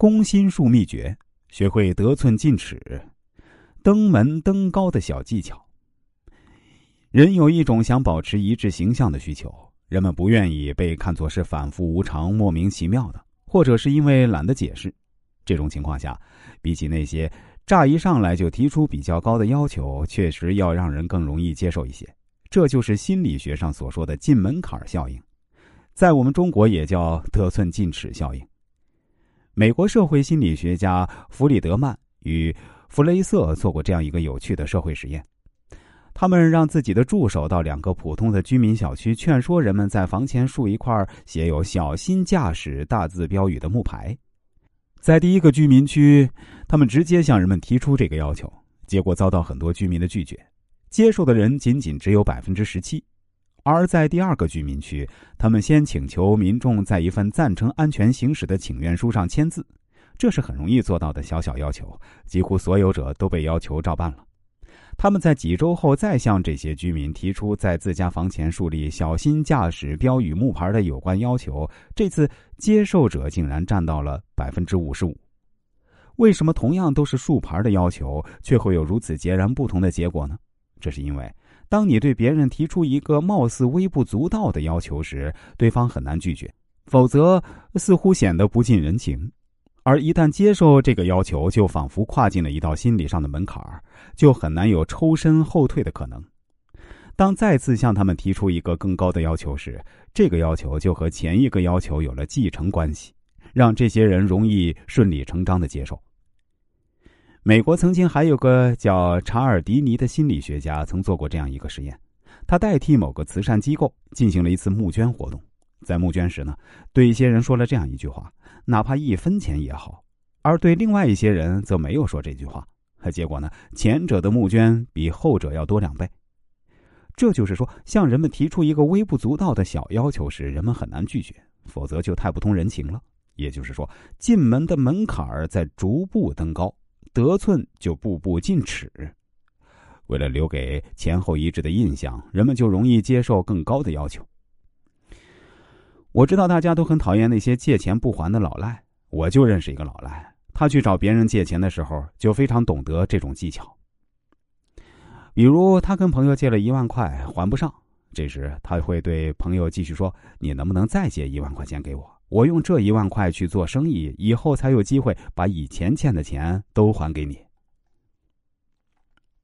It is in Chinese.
攻心术秘诀，学会得寸进尺、登门登高的小技巧。人有一种想保持一致形象的需求，人们不愿意被看作是反复无常、莫名其妙的，或者是因为懒得解释。这种情况下，比起那些乍一上来就提出比较高的要求，确实要让人更容易接受一些。这就是心理学上所说的“进门槛效应”，在我们中国也叫“得寸进尺效应”。美国社会心理学家弗里德曼与弗雷瑟做过这样一个有趣的社会实验：他们让自己的助手到两个普通的居民小区，劝说人们在房前竖一块写有“小心驾驶”大字标语的木牌。在第一个居民区，他们直接向人们提出这个要求，结果遭到很多居民的拒绝，接受的人仅仅只有百分之十七。而在第二个居民区，他们先请求民众在一份赞成安全行驶的请愿书上签字，这是很容易做到的小小要求，几乎所有者都被要求照办了。他们在几周后再向这些居民提出在自家房前树立“小心驾驶”标语木牌的有关要求，这次接受者竟然占到了百分之五十五。为什么同样都是竖牌的要求，却会有如此截然不同的结果呢？这是因为。当你对别人提出一个貌似微不足道的要求时，对方很难拒绝，否则似乎显得不近人情；而一旦接受这个要求，就仿佛跨进了一道心理上的门槛就很难有抽身后退的可能。当再次向他们提出一个更高的要求时，这个要求就和前一个要求有了继承关系，让这些人容易顺理成章的接受。美国曾经还有个叫查尔迪尼的心理学家，曾做过这样一个实验。他代替某个慈善机构进行了一次募捐活动，在募捐时呢，对一些人说了这样一句话：“哪怕一分钱也好。”而对另外一些人则没有说这句话。结果呢，前者的募捐比后者要多两倍。这就是说，向人们提出一个微不足道的小要求时，人们很难拒绝，否则就太不通人情了。也就是说，进门的门槛在逐步登高。得寸就步步进尺，为了留给前后一致的印象，人们就容易接受更高的要求。我知道大家都很讨厌那些借钱不还的老赖，我就认识一个老赖，他去找别人借钱的时候就非常懂得这种技巧。比如，他跟朋友借了一万块还不上，这时他会对朋友继续说：“你能不能再借一万块钱给我？”我用这一万块去做生意，以后才有机会把以前欠的钱都还给你。